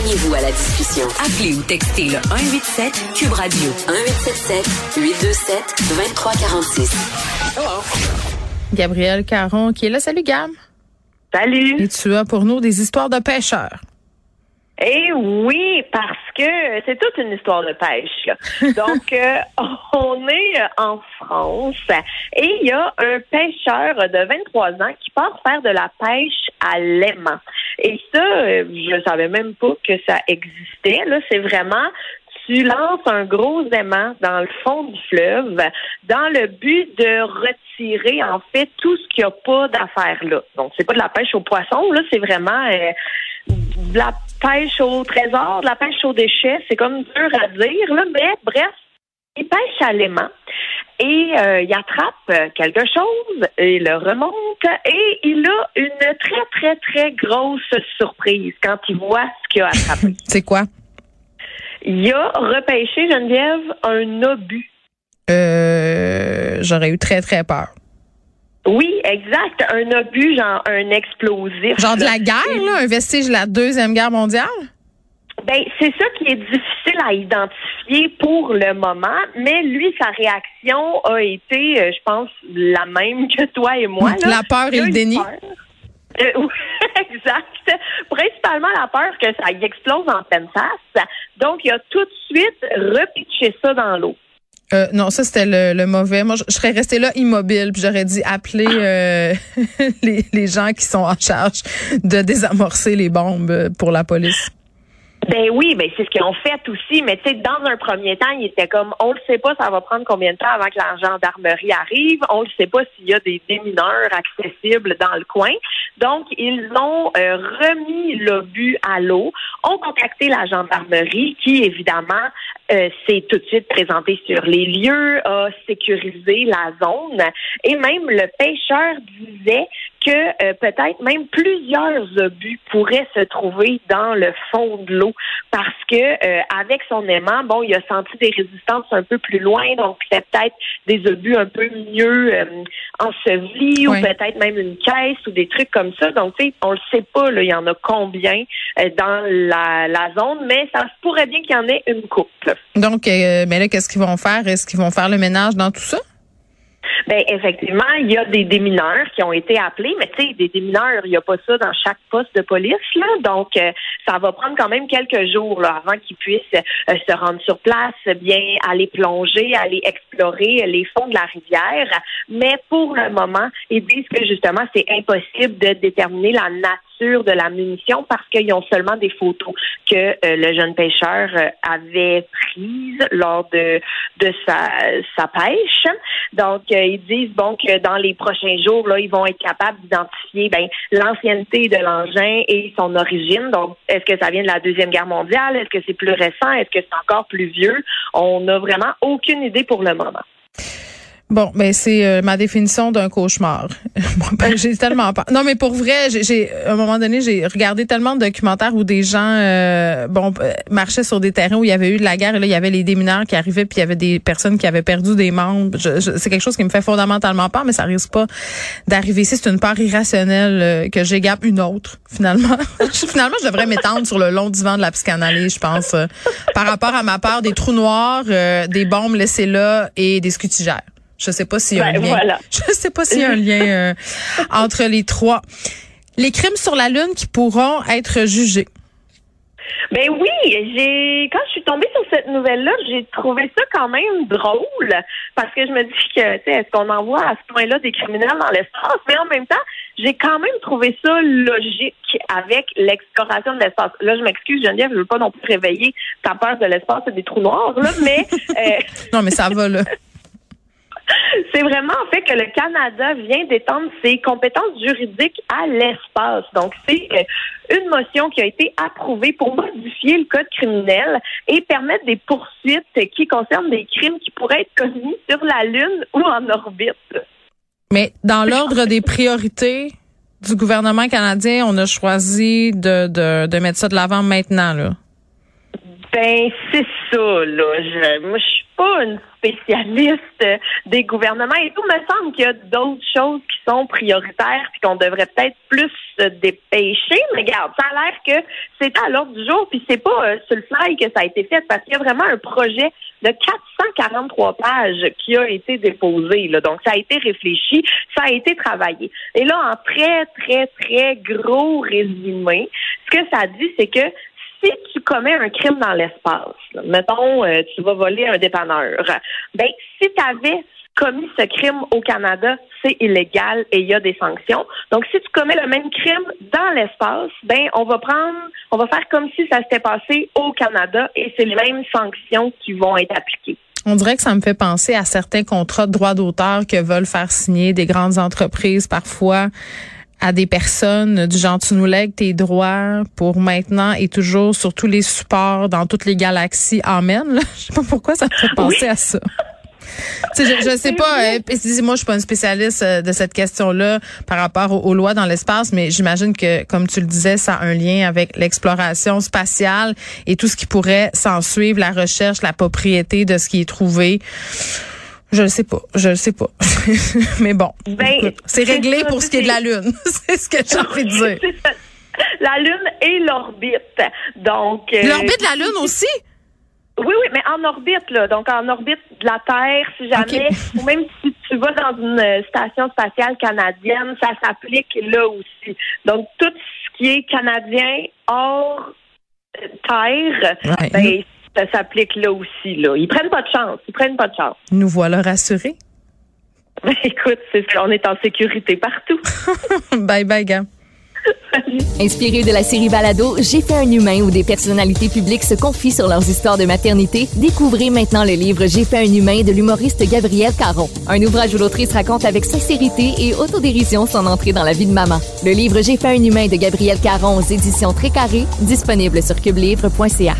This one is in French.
Joignez-vous à la discussion. Appelez ou textez le 187 Cube Radio 1877 827 2346. Hello. Gabriel Caron qui est là. Salut Gab. Salut. Et tu as pour nous des histoires de pêcheurs. Eh oui, parce que c'est toute une histoire de pêche. Donc, euh, on est en France et il y a un pêcheur de 23 ans qui part faire de la pêche à l'aimant. Et ça, euh, je savais même pas que ça existait. Là, c'est vraiment tu lances un gros aimant dans le fond du fleuve dans le but de retirer en fait tout ce qu'il n'y a pas d'affaires là. Donc c'est pas de la pêche au poisson là, c'est vraiment euh, de la pêche au trésor, de la pêche aux déchets, c'est comme dur à dire là, mais bref, il pêche à l'aimant et euh, il attrape quelque chose, il le remonte et il a une très très très grosse surprise quand il voit ce qu'il a attrapé. c'est quoi? Il a repêché, Geneviève, un obus. Euh, j'aurais eu très, très peur. Oui, exact. Un obus, genre un explosif. Genre de la guerre, là, un vestige de la Deuxième Guerre mondiale? Ben, c'est ça qui est difficile à identifier pour le moment, mais lui, sa réaction a été, euh, je pense, la même que toi et moi. Là. La peur et le déni? Euh, exact. Principalement la peur que ça y explose en pleine face. Donc, il a tout de suite repitché ça dans l'eau. Euh, non, ça c'était le, le, mauvais. Moi, je, je, serais restée là immobile, puis j'aurais dit appeler euh, les, les gens qui sont en charge de désamorcer les bombes pour la police. Ben oui, ben c'est ce qu'ils ont fait aussi, mais tu sais, dans un premier temps, il était comme, on le sait pas, ça va prendre combien de temps avant que la gendarmerie arrive, on le sait pas s'il y a des démineurs accessibles dans le coin. Donc, ils ont euh, remis l'obus à l'eau, ont contacté la gendarmerie qui, évidemment, euh, s'est tout de suite présenté sur les lieux, a sécurisé la zone, et même le pêcheur disait que euh, peut-être même plusieurs obus pourraient se trouver dans le fond de l'eau parce que euh, avec son aimant, bon, il a senti des résistances un peu plus loin, donc c'est peut-être des obus un peu mieux euh, ensevelis ou peut-être même une caisse ou des trucs comme ça. Donc, tu sais, on le sait pas, là, il y en a combien dans la, la, zone, mais ça se pourrait bien qu'il y en ait une coupe. Donc, mais là, qu'est-ce qu'ils vont faire? Est-ce qu'ils vont faire le ménage dans tout ça? Ben effectivement, il y a des démineurs qui ont été appelés, mais tu sais, des démineurs, il n'y a pas ça dans chaque poste de police là, donc euh, ça va prendre quand même quelques jours avant qu'ils puissent euh, se rendre sur place, bien aller plonger, aller explorer les fonds de la rivière. Mais pour le moment, ils disent que justement c'est impossible de déterminer la nature de la munition parce qu'ils ont seulement des photos que euh, le jeune pêcheur avait prises lors de de sa sa pêche. Donc ils disent bon que dans les prochains jours, là, ils vont être capables d'identifier ben, l'ancienneté de l'engin et son origine. Donc, est-ce que ça vient de la Deuxième Guerre mondiale? Est-ce que c'est plus récent? Est-ce que c'est encore plus vieux? On n'a vraiment aucune idée pour le moment. Bon, ben c'est euh, ma définition d'un cauchemar. ben, j'ai tellement peur. Non, mais pour vrai, j'ai à un moment donné, j'ai regardé tellement de documentaires où des gens euh, bon euh, marchaient sur des terrains où il y avait eu de la guerre et là il y avait les démineurs qui arrivaient puis il y avait des personnes qui avaient perdu des membres. c'est quelque chose qui me fait fondamentalement peur, mais ça risque pas d'arriver ici. C'est une peur irrationnelle que j'égape une autre finalement. finalement, je devrais m'étendre sur le long divan de la psychanalyse, je pense, par rapport à ma peur des trous noirs, des bombes laissées là et des scutigères. Je sais pas s'il y a un lien. Voilà. Je sais pas s'il y a un lien euh, entre les trois. Les crimes sur la lune qui pourront être jugés. Ben oui, j'ai quand je suis tombée sur cette nouvelle-là, j'ai trouvé ça quand même drôle parce que je me dis que tu sais, est-ce qu'on envoie à ce point-là des criminels dans l'espace, mais en même temps, j'ai quand même trouvé ça logique avec l'exploration de l'espace. Là, je m'excuse, Geneviève, je veux pas non plus réveiller ta peur de l'espace et des trous noirs, là, mais euh... non, mais ça va là. C'est vraiment en fait que le Canada vient d'étendre ses compétences juridiques à l'espace. Donc, c'est euh, une motion qui a été approuvée pour modifier le code criminel et permettre des poursuites qui concernent des crimes qui pourraient être commis sur la Lune ou en orbite. Mais dans l'ordre des priorités du gouvernement canadien, on a choisi de, mettre ça de l'avant maintenant, là. Ben, c'est ça, là. Je, moi, je suis pas une spécialiste des gouvernements et tout. me semble qu'il y a d'autres choses qui sont prioritaires puis qu'on devrait peut-être plus se dépêcher. Mais regarde, ça a l'air que c'est à l'ordre du jour puis c'est pas euh, sur le fly que ça a été fait parce qu'il y a vraiment un projet de 443 pages qui a été déposé. Là. Donc, ça a été réfléchi, ça a été travaillé. Et là, en très, très, très gros résumé, ce que ça dit, c'est que si tu commets un crime dans l'espace, mettons, euh, tu vas voler un dépanneur, ben, si tu avais commis ce crime au Canada, c'est illégal et il y a des sanctions. Donc, si tu commets le même crime dans l'espace, ben, on va prendre, on va faire comme si ça s'était passé au Canada et c'est les mêmes sanctions qui vont être appliquées. On dirait que ça me fait penser à certains contrats de droit d'auteur que veulent faire signer des grandes entreprises parfois à des personnes du genre tu nous lègues tes droits pour maintenant et toujours sur tous les supports dans toutes les galaxies. Amen. Là. Je sais pas pourquoi ça me fait penser à ça. je, je sais pas, euh, moi je suis pas une spécialiste euh, de cette question-là par rapport aux, lois dans l'espace, mais j'imagine que, comme tu le disais, ça a un lien avec l'exploration spatiale et tout ce qui pourrait s'en suivre, la recherche, la propriété de ce qui est trouvé. Je ne sais pas, je ne sais pas. Mais bon, ben, c'est réglé pour ce qui est de la Lune. c'est ce que j'ai envie de dire. La Lune et l'orbite. Donc euh, L'orbite de la Lune aussi? Oui, oui, mais en orbite, là. Donc, en orbite de la Terre, si jamais, ou même si tu vas dans une euh, station spatiale canadienne, ça s'applique là aussi. Donc, tout ce qui est canadien hors euh, Terre, ben, ça s'applique là aussi. Là. Ils prennent pas de chance. Ils prennent pas de chance. Nous voilà rassurés. Ben, écoute, c'est on est en sécurité partout. bye bye, gars. Inspiré de la série Balado, J'ai fait un humain où des personnalités publiques se confient sur leurs histoires de maternité, découvrez maintenant le livre J'ai fait un humain de l'humoriste Gabriel Caron. Un ouvrage où l'autrice raconte avec sincérité et autodérision son entrée dans la vie de maman. Le livre J'ai fait un humain de Gabriel Caron aux éditions Très Carré, disponible sur cubelivre.ca.